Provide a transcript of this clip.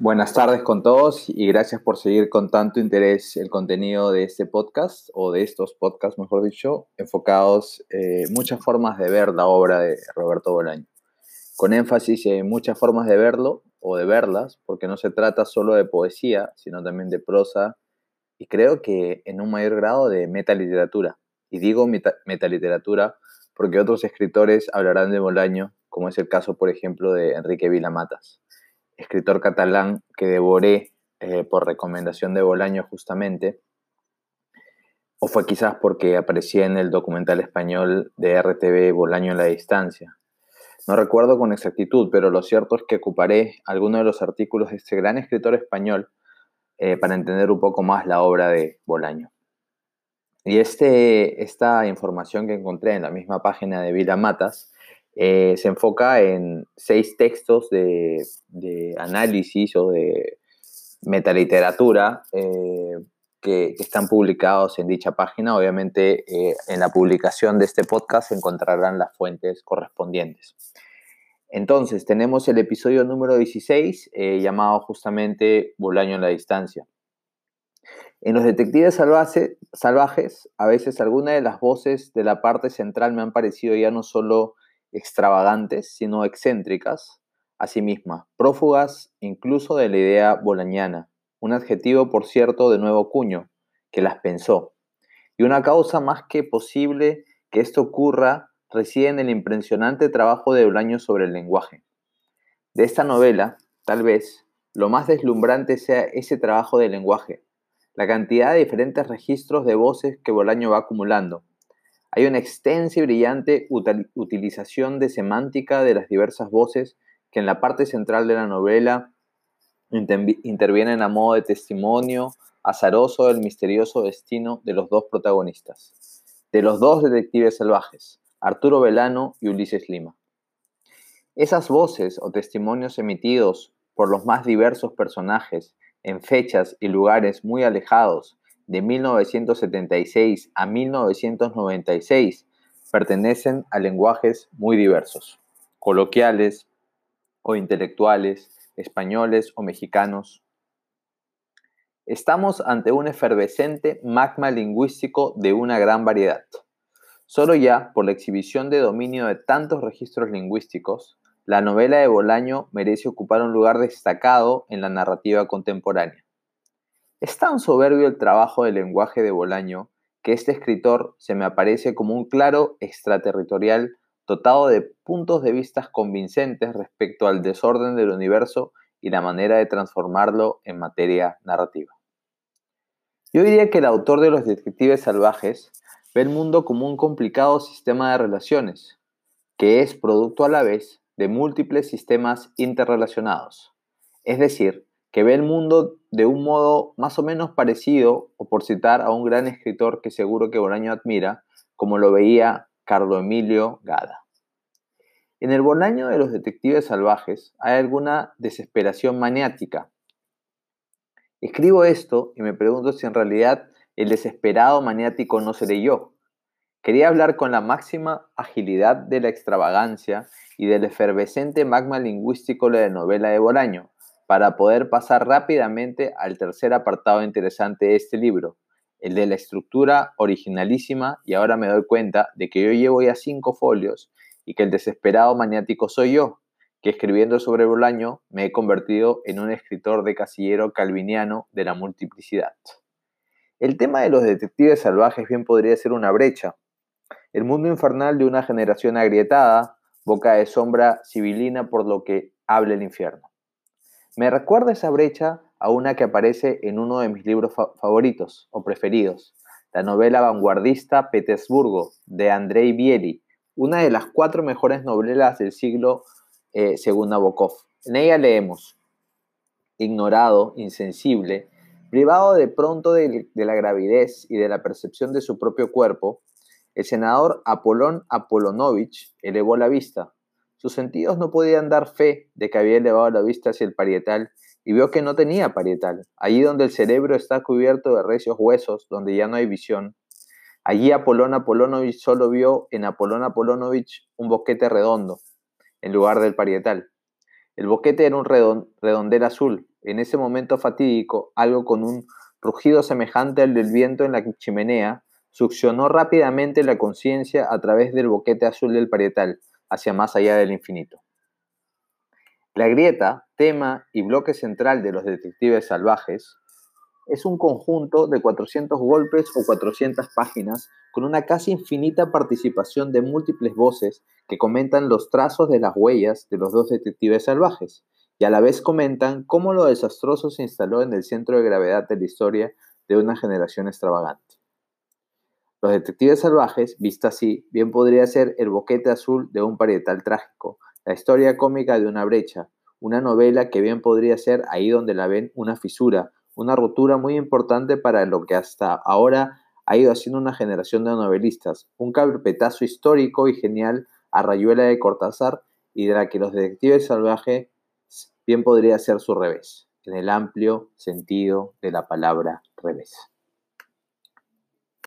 Buenas tardes con todos y gracias por seguir con tanto interés el contenido de este podcast o de estos podcasts, mejor dicho, enfocados en muchas formas de ver la obra de Roberto Bolaño. Con énfasis en muchas formas de verlo o de verlas, porque no se trata solo de poesía, sino también de prosa y creo que en un mayor grado de metaliteratura. Y digo metaliteratura porque otros escritores hablarán de Bolaño, como es el caso, por ejemplo, de Enrique Vilamatas escritor catalán que devoré eh, por recomendación de Bolaño justamente, o fue quizás porque aparecía en el documental español de RTV Bolaño en la distancia. No recuerdo con exactitud, pero lo cierto es que ocuparé algunos de los artículos de este gran escritor español eh, para entender un poco más la obra de Bolaño. Y este, esta información que encontré en la misma página de Vila Matas eh, se enfoca en seis textos de, análisis o de metaliteratura eh, que, están publicados en dicha página. Obviamente, eh, en la publicación de este podcast encontrarán las fuentes correspondientes. Entonces, tenemos el episodio número 16, llamado justamente Bolaño en la distancia. En los detectives salvajes, a veces algunas de las voces de la parte central me han parecido ya no solo extravagantes, sino excéntricas, asimismas, prófugas incluso de la idea bolañana, un adjetivo, por cierto, de nuevo cuño, que las pensó. Y una causa más que posible que esto ocurra reside en el impresionante trabajo de Bolaño sobre el lenguaje. De esta novela, tal vez, lo más deslumbrante sea ese trabajo del lenguaje, la cantidad de diferentes registros de voces que Bolaño va acumulando, hay una extensa y brillante utilización de semántica de las diversas voces que en la parte central de la novela intervienen a modo de testimonio azaroso del misterioso destino de los dos protagonistas, de los dos detectives salvajes, Arturo Velano y Ulises Lima. Esas voces o testimonios emitidos por los más diversos personajes en fechas y lugares muy alejados de 1976 a 1996 pertenecen a lenguajes muy diversos, coloquiales o intelectuales, españoles o mexicanos. Estamos ante un efervescente magma lingüístico de una gran variedad. Solo ya por la exhibición de dominio de tantos registros lingüísticos, la novela de Bolaño merece ocupar un lugar destacado en la narrativa contemporánea. Es tan soberbio el trabajo del lenguaje de Bolaño que este escritor se me aparece como un claro extraterritorial dotado de puntos de vista convincentes respecto al desorden del universo y la manera de transformarlo en materia narrativa. Yo diría que el autor de los detectives salvajes ve el mundo como un complicado sistema de relaciones, que es producto a la vez de múltiples sistemas interrelacionados, es decir, que ve el mundo de un modo más o menos parecido, o por citar a un gran escritor que seguro que Bolaño admira, como lo veía Carlo Emilio Gada. En el Bolaño de los detectives salvajes hay alguna desesperación maniática. Escribo esto y me pregunto si en realidad el desesperado maniático no seré yo. Quería hablar con la máxima agilidad de la extravagancia y del efervescente magma lingüístico de la novela de Bolaño, para poder pasar rápidamente al tercer apartado interesante de este libro, el de la estructura originalísima, y ahora me doy cuenta de que yo llevo ya cinco folios y que el desesperado maniático soy yo, que escribiendo sobre Bolaño me he convertido en un escritor de casillero calviniano de la multiplicidad. El tema de los detectives salvajes bien podría ser una brecha. El mundo infernal de una generación agrietada, boca de sombra civilina por lo que habla el infierno. Me recuerda esa brecha a una que aparece en uno de mis libros favoritos o preferidos, la novela vanguardista Petersburgo de Andrei Bieli, una de las cuatro mejores novelas del siglo eh, según Nabokov. En ella leemos, ignorado, insensible, privado de pronto de, de la gravidez y de la percepción de su propio cuerpo, el senador Apolón Apolonovich elevó la vista, sus sentidos no podían dar fe de que había elevado la vista hacia el parietal y vio que no tenía parietal, allí donde el cerebro está cubierto de recios huesos, donde ya no hay visión. Allí Apolón Apolonovich solo vio en Apolón Apolonovich un boquete redondo, en lugar del parietal. El boquete era un redondel azul, en ese momento fatídico, algo con un rugido semejante al del viento en la chimenea, succionó rápidamente la conciencia a través del boquete azul del parietal, hacia más allá del infinito. La grieta, tema y bloque central de los detectives salvajes, es un conjunto de 400 golpes o 400 páginas con una casi infinita participación de múltiples voces que comentan los trazos de las huellas de los dos detectives salvajes y a la vez comentan cómo lo desastroso se instaló en el centro de gravedad de la historia de una generación extravagante. Los detectives salvajes, vista así, bien podría ser el boquete azul de un parietal trágico, la historia cómica de una brecha, una novela que bien podría ser ahí donde la ven una fisura, una ruptura muy importante para lo que hasta ahora ha ido haciendo una generación de novelistas, un carpetazo histórico y genial a Rayuela de Cortázar y de la que los detectives salvajes bien podría ser su revés, en el amplio sentido de la palabra revés.